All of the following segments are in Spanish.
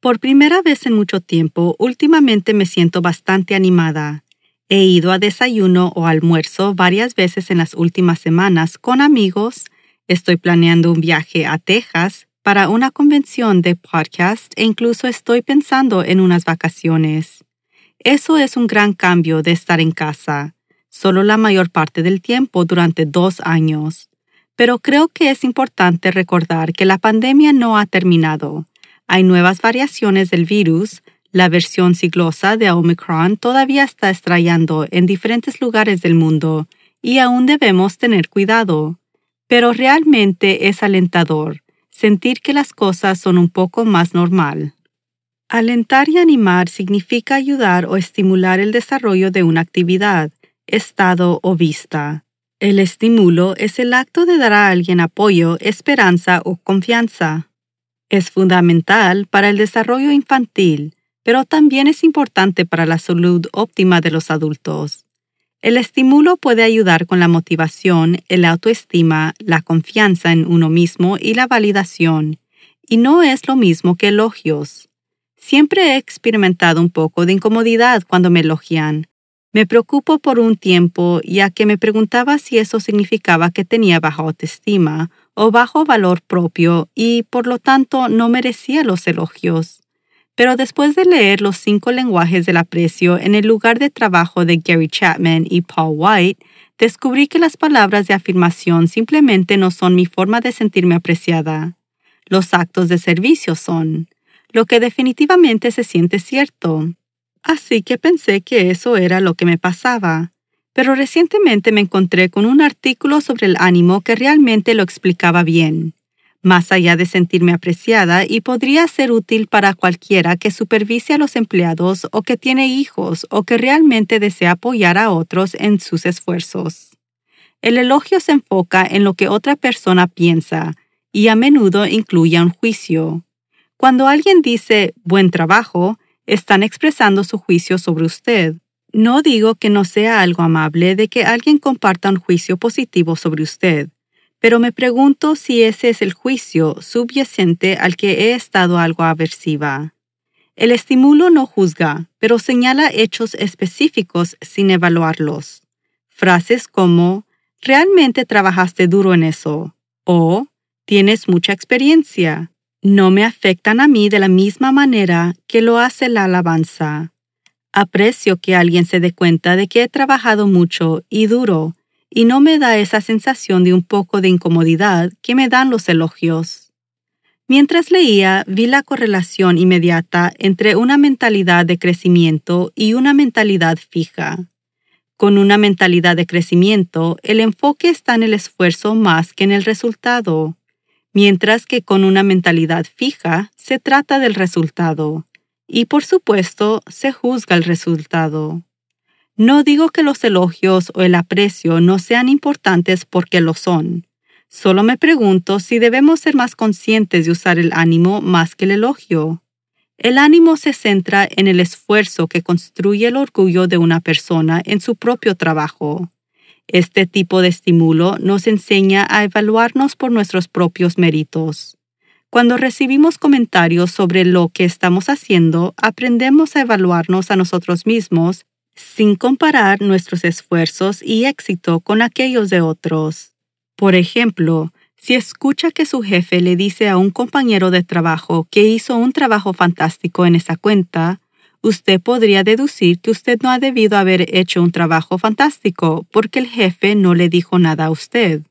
Por primera vez en mucho tiempo, últimamente me siento bastante animada. He ido a desayuno o almuerzo varias veces en las últimas semanas con amigos. Estoy planeando un viaje a Texas para una convención de podcast e incluso estoy pensando en unas vacaciones. Eso es un gran cambio de estar en casa, solo la mayor parte del tiempo durante dos años. Pero creo que es importante recordar que la pandemia no ha terminado hay nuevas variaciones del virus. La versión siglosa de Omicron todavía está estrellando en diferentes lugares del mundo y aún debemos tener cuidado. Pero realmente es alentador sentir que las cosas son un poco más normal. Alentar y animar significa ayudar o estimular el desarrollo de una actividad, estado o vista. El estímulo es el acto de dar a alguien apoyo, esperanza o confianza. Es fundamental para el desarrollo infantil, pero también es importante para la salud óptima de los adultos. El estímulo puede ayudar con la motivación, el autoestima, la confianza en uno mismo y la validación, y no es lo mismo que elogios. Siempre he experimentado un poco de incomodidad cuando me elogian. Me preocupo por un tiempo ya que me preguntaba si eso significaba que tenía baja autoestima o bajo valor propio y por lo tanto no merecía los elogios. Pero después de leer los cinco lenguajes del aprecio en el lugar de trabajo de Gary Chapman y Paul White, descubrí que las palabras de afirmación simplemente no son mi forma de sentirme apreciada. Los actos de servicio son, lo que definitivamente se siente cierto. Así que pensé que eso era lo que me pasaba pero recientemente me encontré con un artículo sobre el ánimo que realmente lo explicaba bien, más allá de sentirme apreciada y podría ser útil para cualquiera que supervise a los empleados o que tiene hijos o que realmente desea apoyar a otros en sus esfuerzos. El elogio se enfoca en lo que otra persona piensa y a menudo incluye un juicio. Cuando alguien dice buen trabajo, están expresando su juicio sobre usted. No digo que no sea algo amable de que alguien comparta un juicio positivo sobre usted, pero me pregunto si ese es el juicio subyacente al que he estado algo aversiva. El estímulo no juzga, pero señala hechos específicos sin evaluarlos. Frases como realmente trabajaste duro en eso o tienes mucha experiencia. No me afectan a mí de la misma manera que lo hace la alabanza. Aprecio que alguien se dé cuenta de que he trabajado mucho y duro y no me da esa sensación de un poco de incomodidad que me dan los elogios. Mientras leía, vi la correlación inmediata entre una mentalidad de crecimiento y una mentalidad fija. Con una mentalidad de crecimiento, el enfoque está en el esfuerzo más que en el resultado, mientras que con una mentalidad fija se trata del resultado y por supuesto se juzga el resultado. No digo que los elogios o el aprecio no sean importantes porque lo son. Solo me pregunto si debemos ser más conscientes de usar el ánimo más que el elogio. El ánimo se centra en el esfuerzo que construye el orgullo de una persona en su propio trabajo. Este tipo de estímulo nos enseña a evaluarnos por nuestros propios méritos. Cuando recibimos comentarios sobre lo que estamos haciendo, aprendemos a evaluarnos a nosotros mismos sin comparar nuestros esfuerzos y éxito con aquellos de otros. Por ejemplo, si escucha que su jefe le dice a un compañero de trabajo que hizo un trabajo fantástico en esa cuenta, usted podría deducir que usted no ha debido haber hecho un trabajo fantástico porque el jefe no le dijo nada a usted.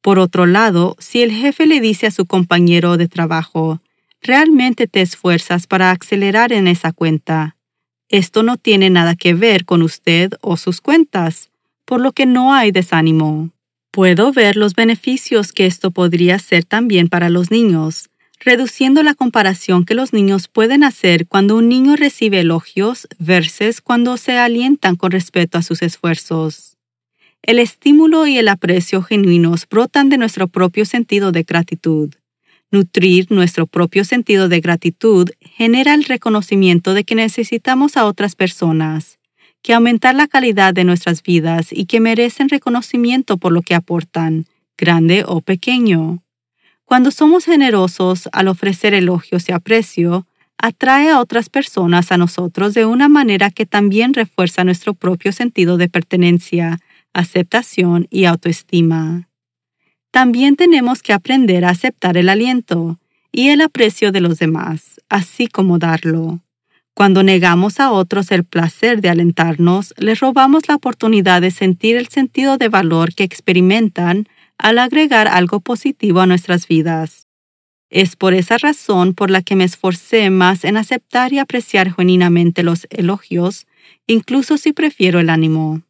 Por otro lado, si el jefe le dice a su compañero de trabajo, realmente te esfuerzas para acelerar en esa cuenta, esto no tiene nada que ver con usted o sus cuentas, por lo que no hay desánimo. Puedo ver los beneficios que esto podría ser también para los niños, reduciendo la comparación que los niños pueden hacer cuando un niño recibe elogios versus cuando se alientan con respecto a sus esfuerzos. El estímulo y el aprecio genuinos brotan de nuestro propio sentido de gratitud. Nutrir nuestro propio sentido de gratitud genera el reconocimiento de que necesitamos a otras personas, que aumentar la calidad de nuestras vidas y que merecen reconocimiento por lo que aportan, grande o pequeño. Cuando somos generosos al ofrecer elogios y aprecio, atrae a otras personas a nosotros de una manera que también refuerza nuestro propio sentido de pertenencia, aceptación y autoestima. También tenemos que aprender a aceptar el aliento y el aprecio de los demás, así como darlo. Cuando negamos a otros el placer de alentarnos, les robamos la oportunidad de sentir el sentido de valor que experimentan al agregar algo positivo a nuestras vidas. Es por esa razón por la que me esforcé más en aceptar y apreciar genuinamente los elogios, incluso si prefiero el ánimo.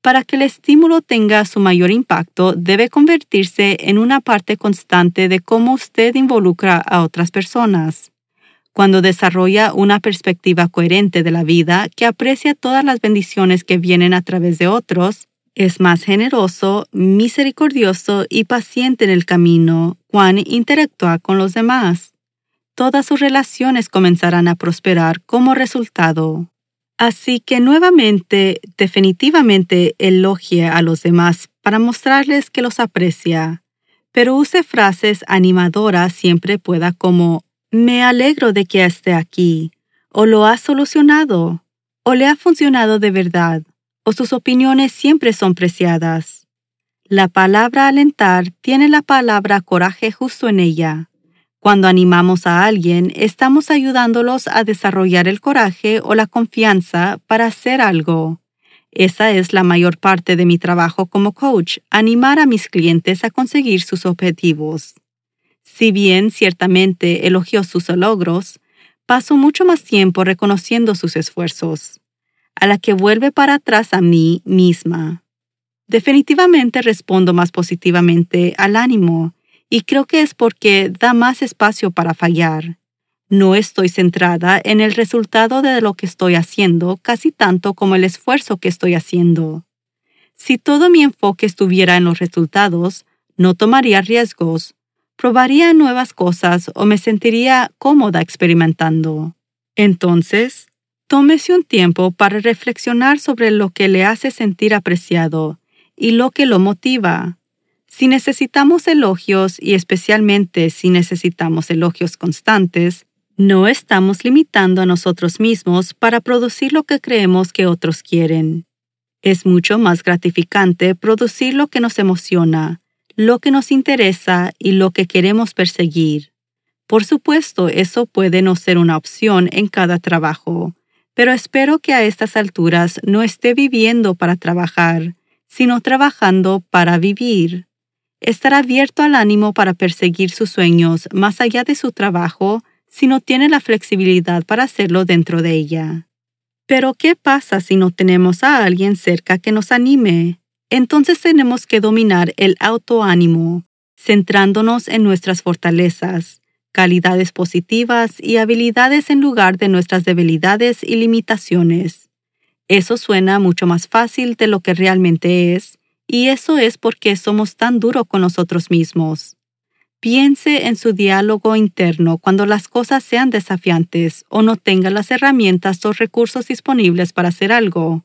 Para que el estímulo tenga su mayor impacto, debe convertirse en una parte constante de cómo usted involucra a otras personas. Cuando desarrolla una perspectiva coherente de la vida que aprecia todas las bendiciones que vienen a través de otros, es más generoso, misericordioso y paciente en el camino cuando interactúa con los demás. Todas sus relaciones comenzarán a prosperar como resultado. Así que nuevamente, definitivamente elogie a los demás para mostrarles que los aprecia, pero use frases animadoras siempre pueda como me alegro de que esté aquí, o lo ha solucionado, o le ha funcionado de verdad, sus opiniones siempre son preciadas. La palabra alentar tiene la palabra coraje justo en ella. Cuando animamos a alguien, estamos ayudándolos a desarrollar el coraje o la confianza para hacer algo. Esa es la mayor parte de mi trabajo como coach, animar a mis clientes a conseguir sus objetivos. Si bien ciertamente elogio sus logros, paso mucho más tiempo reconociendo sus esfuerzos a la que vuelve para atrás a mí misma. Definitivamente respondo más positivamente al ánimo y creo que es porque da más espacio para fallar. No estoy centrada en el resultado de lo que estoy haciendo casi tanto como el esfuerzo que estoy haciendo. Si todo mi enfoque estuviera en los resultados, no tomaría riesgos, probaría nuevas cosas o me sentiría cómoda experimentando. Entonces, Tómese un tiempo para reflexionar sobre lo que le hace sentir apreciado y lo que lo motiva. Si necesitamos elogios y especialmente si necesitamos elogios constantes, no estamos limitando a nosotros mismos para producir lo que creemos que otros quieren. Es mucho más gratificante producir lo que nos emociona, lo que nos interesa y lo que queremos perseguir. Por supuesto, eso puede no ser una opción en cada trabajo, pero espero que a estas alturas no esté viviendo para trabajar, sino trabajando para vivir. Estar abierto al ánimo para perseguir sus sueños más allá de su trabajo si no tiene la flexibilidad para hacerlo dentro de ella. Pero ¿qué pasa si no tenemos a alguien cerca que nos anime? Entonces tenemos que dominar el autoánimo, centrándonos en nuestras fortalezas, calidades positivas y habilidades en lugar de nuestras debilidades y limitaciones. Eso suena mucho más fácil de lo que realmente es, y eso es porque somos tan duros con nosotros mismos. Piense en su diálogo interno cuando las cosas sean desafiantes o no tenga las herramientas o recursos disponibles para hacer algo.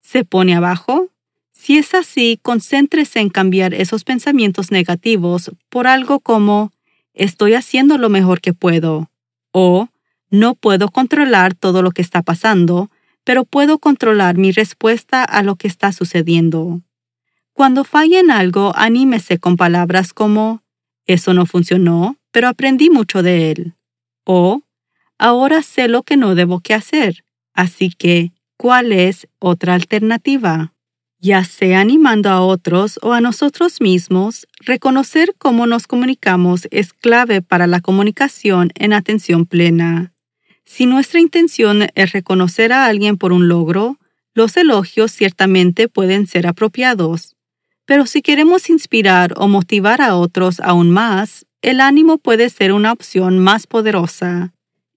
¿Se pone abajo? Si es así, concéntrese en cambiar esos pensamientos negativos por algo como estoy haciendo lo mejor que puedo. O no puedo controlar todo lo que está pasando, pero puedo controlar mi respuesta a lo que está sucediendo. Cuando falle en algo, anímese con palabras como, eso no funcionó, pero aprendí mucho de él. O, Ahora sé lo que no debo que hacer. Así que, ¿cuál es otra alternativa? Ya sea animando a otros o a nosotros mismos, reconocer cómo nos comunicamos es clave para la comunicación en atención plena. Si nuestra intención es reconocer a alguien por un logro, los elogios ciertamente pueden ser apropiados. Pero si queremos inspirar o motivar a otros aún más, el ánimo puede ser una opción más poderosa.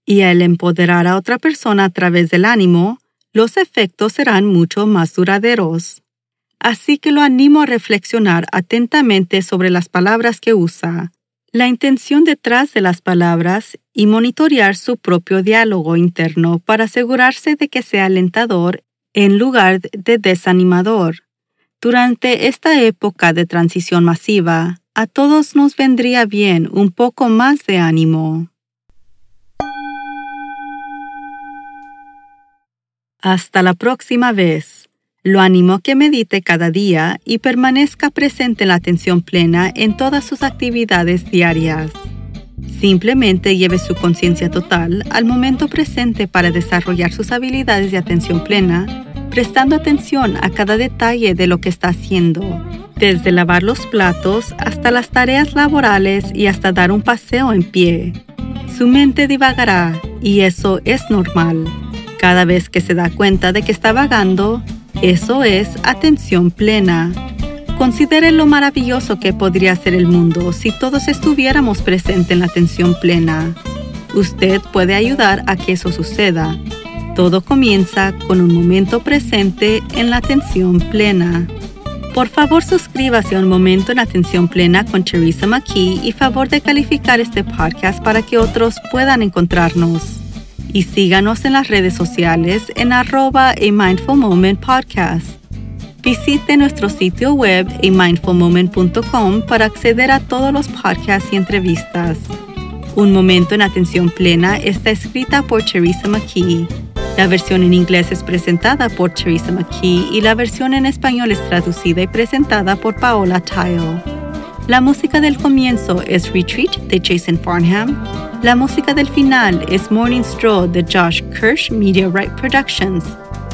Y al empoderar a otra persona a través del ánimo, los efectos serán mucho más duraderos. Así que lo animo a reflexionar atentamente sobre las palabras que usa, la intención detrás de las palabras y monitorear su propio diálogo interno para asegurarse de que sea alentador en lugar de desanimador. Durante esta época de transición masiva, a todos nos vendría bien un poco más de ánimo. Hasta la próxima vez. Lo animo que medite cada día y permanezca presente en la atención plena en todas sus actividades diarias. Simplemente lleve su conciencia total al momento presente para desarrollar sus habilidades de atención plena, prestando atención a cada detalle de lo que está haciendo, desde lavar los platos hasta las tareas laborales y hasta dar un paseo en pie. Su mente divagará y eso es normal. Cada vez que se da cuenta de que está vagando, eso es atención plena. Considere lo maravilloso que podría ser el mundo si todos estuviéramos presentes en la atención plena. Usted puede ayudar a que eso suceda. Todo comienza con un momento presente en la atención plena. Por favor, suscríbase a Un Momento en Atención Plena con Teresa McKee y favor de calificar este podcast para que otros puedan encontrarnos y síganos en las redes sociales en arroba a Mindful Moment Podcast. Visite nuestro sitio web amindfulmoment.com para acceder a todos los podcasts y entrevistas. Un momento en atención plena está escrita por Teresa McKee. La versión en inglés es presentada por Teresa McKee y la versión en español es traducida y presentada por Paola Tile. La música del comienzo es Retreat de Jason Farnham la música del final es Morning Stroll de Josh Kirsch Media Right Productions.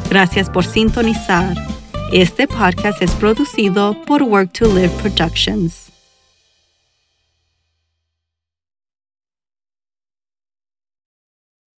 Gracias por sintonizar. Este podcast es producido por Work to Live Productions.